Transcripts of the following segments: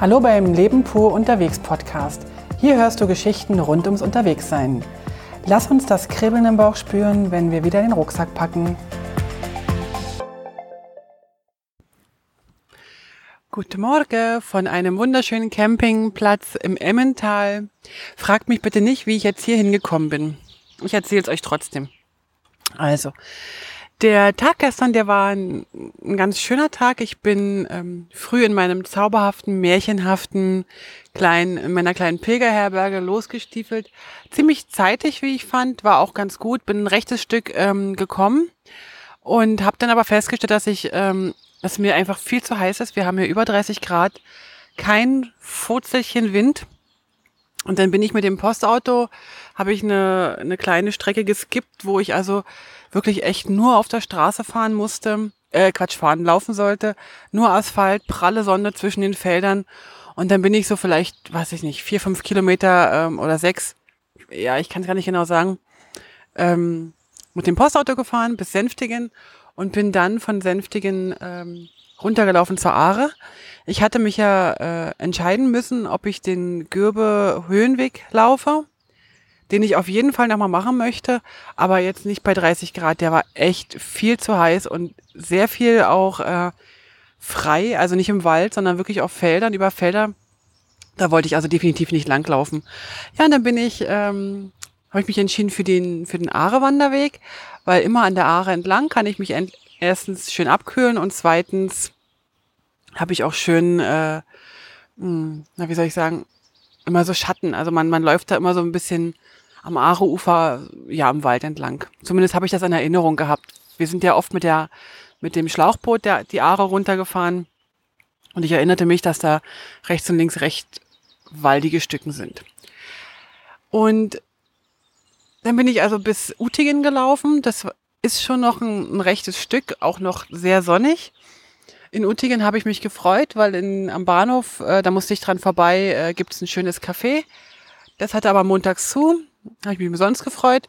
Hallo beim Leben pur unterwegs Podcast. Hier hörst du Geschichten rund ums Unterwegssein. Lass uns das Kribbeln im Bauch spüren, wenn wir wieder den Rucksack packen. Guten Morgen von einem wunderschönen Campingplatz im Emmental. Fragt mich bitte nicht, wie ich jetzt hier hingekommen bin. Ich erzähle es euch trotzdem. Also, der Tag gestern, der war ein, ein ganz schöner Tag. Ich bin ähm, früh in meinem zauberhaften, märchenhaften kleinen, in meiner kleinen Pilgerherberge losgestiefelt. Ziemlich zeitig, wie ich fand, war auch ganz gut. Bin ein rechtes Stück ähm, gekommen und habe dann aber festgestellt, dass ich, ähm, dass mir einfach viel zu heiß ist. Wir haben hier über 30 Grad, kein Furzelchen Wind. Und dann bin ich mit dem Postauto, habe ich eine, eine kleine Strecke geskippt, wo ich also wirklich echt nur auf der Straße fahren musste, äh, Quatsch, fahren, laufen sollte, nur Asphalt, pralle Sonne zwischen den Feldern. Und dann bin ich so vielleicht, weiß ich nicht, vier, fünf Kilometer ähm, oder sechs, ja, ich kann es gar nicht genau sagen, ähm, mit dem Postauto gefahren bis Senftigen und bin dann von Senftigen ähm, runtergelaufen zur Aare. Ich hatte mich ja äh, entscheiden müssen, ob ich den Gürbe Höhenweg laufe, den ich auf jeden Fall nochmal machen möchte, aber jetzt nicht bei 30 Grad. Der war echt viel zu heiß und sehr viel auch äh, frei, also nicht im Wald, sondern wirklich auf Feldern, über Felder. Da wollte ich also definitiv nicht langlaufen. Ja, und dann bin ich, ähm, habe ich mich entschieden für den für den Aare-Wanderweg, weil immer an der Aare entlang kann ich mich erstens schön abkühlen und zweitens habe ich auch schön, äh, mh, hm, na wie soll ich sagen, immer so Schatten. Also man, man läuft da immer so ein bisschen am Aareufer, ja, am Wald entlang. Zumindest habe ich das in Erinnerung gehabt. Wir sind ja oft mit der, mit dem Schlauchboot der, die Aare runtergefahren. Und ich erinnerte mich, dass da rechts und links recht waldige Stücken sind. Und dann bin ich also bis Utingen gelaufen. Das ist schon noch ein, ein rechtes Stück, auch noch sehr sonnig. In Uttingen habe ich mich gefreut, weil in, am Bahnhof, äh, da musste ich dran vorbei, äh, gibt es ein schönes Café. Das hatte aber montags zu. Habe ich mich umsonst gefreut.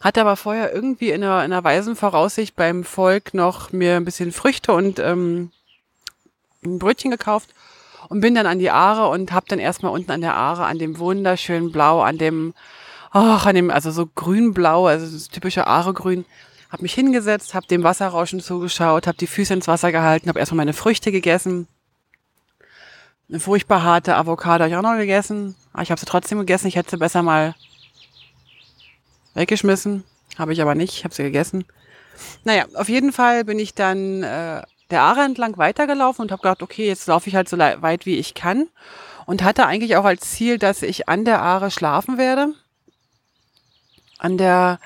Hatte aber vorher irgendwie in einer, in einer weisen Voraussicht beim Volk noch mir ein bisschen Früchte und ähm, ein Brötchen gekauft und bin dann an die Aare und habe dann erstmal unten an der Aare, an dem wunderschönen Blau, an dem, ach, an dem, also so grün-blau, also das typische Aare-Grün, habe mich hingesetzt, habe dem Wasserrauschen zugeschaut, habe die Füße ins Wasser gehalten, habe erstmal meine Früchte gegessen. Eine furchtbar harte Avocado habe ich auch noch gegessen. Aber ich habe sie trotzdem gegessen. Ich hätte sie besser mal weggeschmissen. Habe ich aber nicht. Ich habe sie gegessen. Naja, auf jeden Fall bin ich dann äh, der Aare entlang weitergelaufen und habe gedacht, okay, jetzt laufe ich halt so weit wie ich kann. Und hatte eigentlich auch als Ziel, dass ich an der Aare schlafen werde. An der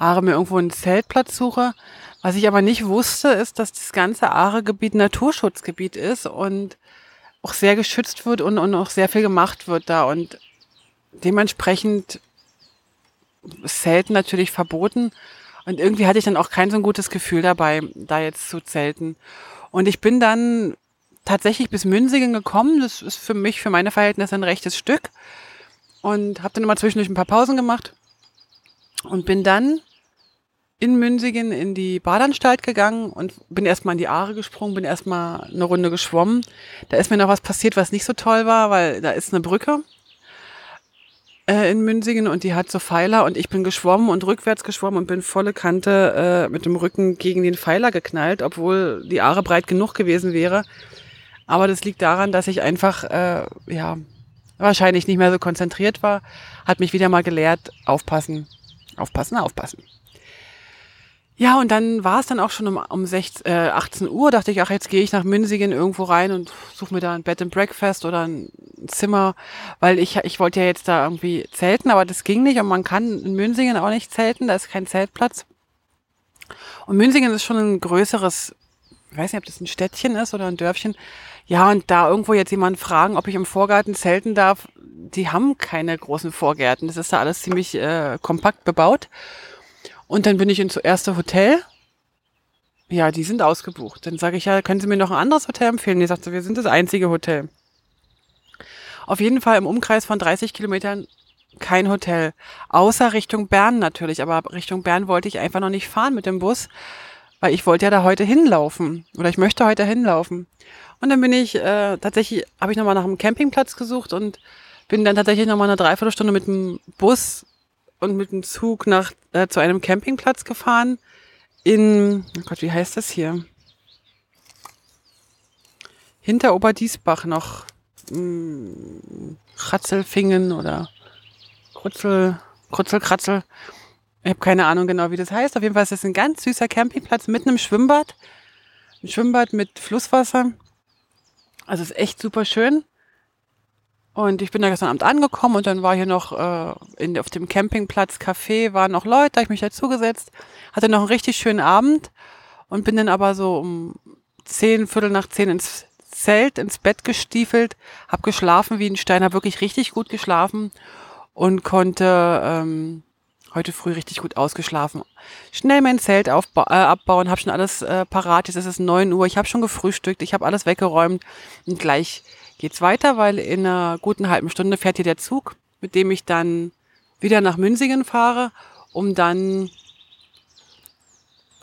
Aare mir irgendwo einen Zeltplatz suche. Was ich aber nicht wusste, ist, dass das ganze Aare-Gebiet Naturschutzgebiet ist und auch sehr geschützt wird und, und auch sehr viel gemacht wird da. Und dementsprechend ist Zelten natürlich verboten. Und irgendwie hatte ich dann auch kein so ein gutes Gefühl dabei, da jetzt zu zelten. Und ich bin dann tatsächlich bis Münsingen gekommen. Das ist für mich, für meine Verhältnisse ein rechtes Stück. Und habe dann immer zwischendurch ein paar Pausen gemacht. Und bin dann in Münsingen in die Badanstalt gegangen und bin erstmal in die Aare gesprungen, bin erstmal eine Runde geschwommen. Da ist mir noch was passiert, was nicht so toll war, weil da ist eine Brücke äh, in Münsingen und die hat so Pfeiler und ich bin geschwommen und rückwärts geschwommen und bin volle Kante äh, mit dem Rücken gegen den Pfeiler geknallt, obwohl die Aare breit genug gewesen wäre. Aber das liegt daran, dass ich einfach, äh, ja, wahrscheinlich nicht mehr so konzentriert war. Hat mich wieder mal gelehrt, aufpassen, aufpassen, aufpassen. Ja, und dann war es dann auch schon um, um 16, äh, 18 Uhr, dachte ich, ach, jetzt gehe ich nach Münsingen irgendwo rein und suche mir da ein Bed and Breakfast oder ein Zimmer, weil ich, ich wollte ja jetzt da irgendwie zelten, aber das ging nicht und man kann in Münsingen auch nicht zelten, da ist kein Zeltplatz. Und Münsingen ist schon ein größeres, ich weiß nicht, ob das ein Städtchen ist oder ein Dörfchen. Ja, und da irgendwo jetzt jemand fragen, ob ich im Vorgarten zelten darf, die haben keine großen Vorgärten. Das ist da alles ziemlich äh, kompakt bebaut. Und dann bin ich ins erste Hotel. Ja, die sind ausgebucht. Dann sage ich ja, können Sie mir noch ein anderes Hotel empfehlen? Die sagt so, wir sind das einzige Hotel. Auf jeden Fall im Umkreis von 30 Kilometern kein Hotel. Außer Richtung Bern natürlich. Aber Richtung Bern wollte ich einfach noch nicht fahren mit dem Bus, weil ich wollte ja da heute hinlaufen. Oder ich möchte heute hinlaufen. Und dann bin ich äh, tatsächlich, habe ich nochmal nach einem Campingplatz gesucht und bin dann tatsächlich nochmal eine Dreiviertelstunde mit dem Bus und mit dem Zug nach äh, zu einem Campingplatz gefahren in, oh Gott, wie heißt das hier? Hinter Oberdiesbach noch mh, hm, Kratzelfingen oder Krutzel, Krutzelkratzel. Ich habe keine Ahnung genau, wie das heißt. Auf jeden Fall ist es ein ganz süßer Campingplatz mitten im Schwimmbad. Ein Schwimmbad mit Flusswasser. Also ist echt super schön. Und ich bin da gestern Abend angekommen und dann war hier noch äh, in, auf dem Campingplatz Café waren noch Leute, da habe ich mich dazugesetzt, hatte noch einen richtig schönen Abend und bin dann aber so um zehn, Viertel nach zehn ins Zelt, ins Bett gestiefelt, habe geschlafen wie ein Stein, habe wirklich richtig gut geschlafen und konnte ähm, heute früh richtig gut ausgeschlafen. Schnell mein Zelt äh, abbauen, habe schon alles äh, parat. Jetzt ist es neun Uhr, ich habe schon gefrühstückt, ich habe alles weggeräumt und gleich geht's weiter, weil in einer guten halben Stunde fährt hier der Zug, mit dem ich dann wieder nach Münsingen fahre, um dann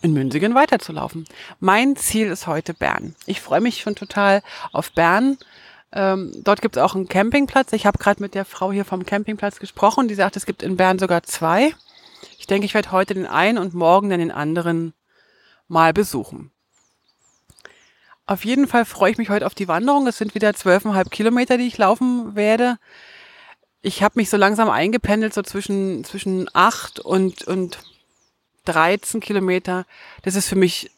in Münsingen weiterzulaufen. Mein Ziel ist heute Bern. Ich freue mich schon total auf Bern. Ähm, dort gibt es auch einen Campingplatz. Ich habe gerade mit der Frau hier vom Campingplatz gesprochen. Die sagt, es gibt in Bern sogar zwei. Ich denke, ich werde heute den einen und morgen dann den anderen mal besuchen. Auf jeden Fall freue ich mich heute auf die Wanderung. Es sind wieder zwölfeinhalb Kilometer, die ich laufen werde. Ich habe mich so langsam eingependelt, so zwischen, zwischen acht und, und 13 Kilometer. Das ist für mich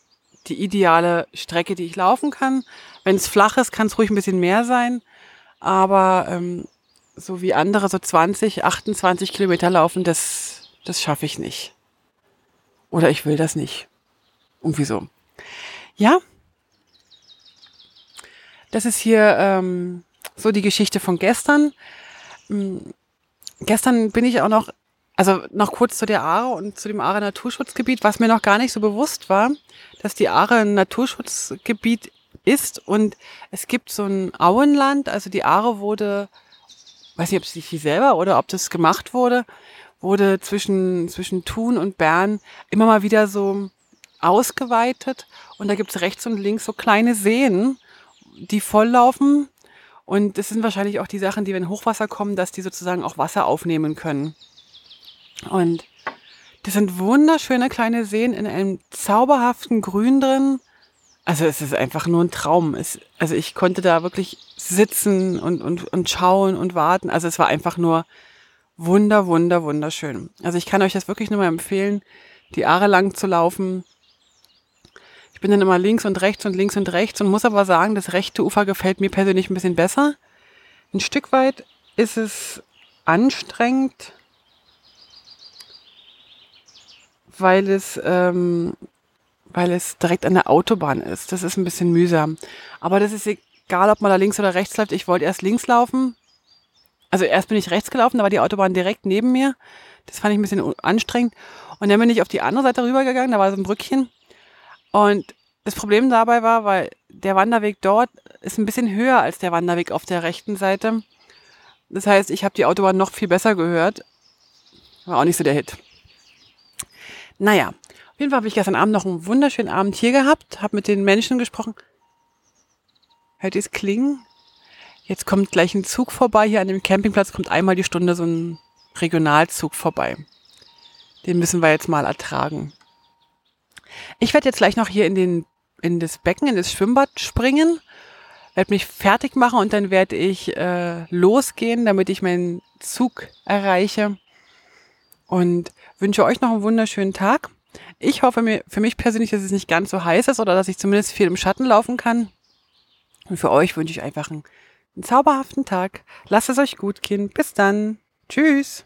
die ideale Strecke, die ich laufen kann. Wenn es flach ist, kann es ruhig ein bisschen mehr sein. Aber ähm, so wie andere so 20, 28 Kilometer laufen, das, das schaffe ich nicht. Oder ich will das nicht. Irgendwie so. Ja, das ist hier ähm, so die Geschichte von gestern. Ähm, gestern bin ich auch noch, also noch kurz zu der Aare und zu dem Aare Naturschutzgebiet, was mir noch gar nicht so bewusst war, dass die Aare ein Naturschutzgebiet ist. Und es gibt so ein Auenland, also die Aare wurde, weiß nicht, ob es sich selber oder ob das gemacht wurde, wurde zwischen, zwischen Thun und Bern immer mal wieder so ausgeweitet. Und da gibt es rechts und links so kleine Seen, die volllaufen. Und das sind wahrscheinlich auch die Sachen, die, wenn Hochwasser kommen, dass die sozusagen auch Wasser aufnehmen können. Und das sind wunderschöne kleine Seen in einem zauberhaften Grün drin. Also es ist einfach nur ein Traum. Es, also ich konnte da wirklich sitzen und, und, und schauen und warten. Also es war einfach nur wunder, wunder, wunderschön. Also ich kann euch das wirklich nur mal empfehlen, die Aare lang zu laufen. Ich bin dann immer links und rechts und links und rechts und muss aber sagen, das rechte Ufer gefällt mir persönlich ein bisschen besser. Ein Stück weit ist es anstrengend, weil es, ähm, weil es direkt an der Autobahn ist. Das ist ein bisschen mühsam. Aber das ist egal, ob man da links oder rechts läuft. Ich wollte erst links laufen. Also erst bin ich rechts gelaufen, da war die Autobahn direkt neben mir. Das fand ich ein bisschen anstrengend. Und dann bin ich auf die andere Seite rübergegangen, da war so ein Brückchen. Und das Problem dabei war, weil der Wanderweg dort ist ein bisschen höher als der Wanderweg auf der rechten Seite. Das heißt, ich habe die Autobahn noch viel besser gehört. War auch nicht so der Hit. Naja, auf jeden Fall habe ich gestern Abend noch einen wunderschönen Abend hier gehabt, habe mit den Menschen gesprochen. Hört ihr es klingen? Jetzt kommt gleich ein Zug vorbei. Hier an dem Campingplatz kommt einmal die Stunde so ein Regionalzug vorbei. Den müssen wir jetzt mal ertragen. Ich werde jetzt gleich noch hier in, den, in das Becken, in das Schwimmbad springen, werde mich fertig machen und dann werde ich äh, losgehen, damit ich meinen Zug erreiche. Und wünsche euch noch einen wunderschönen Tag. Ich hoffe mir, für mich persönlich, dass es nicht ganz so heiß ist oder dass ich zumindest viel im Schatten laufen kann. Und für euch wünsche ich einfach einen, einen zauberhaften Tag. Lasst es euch gut gehen. Bis dann. Tschüss.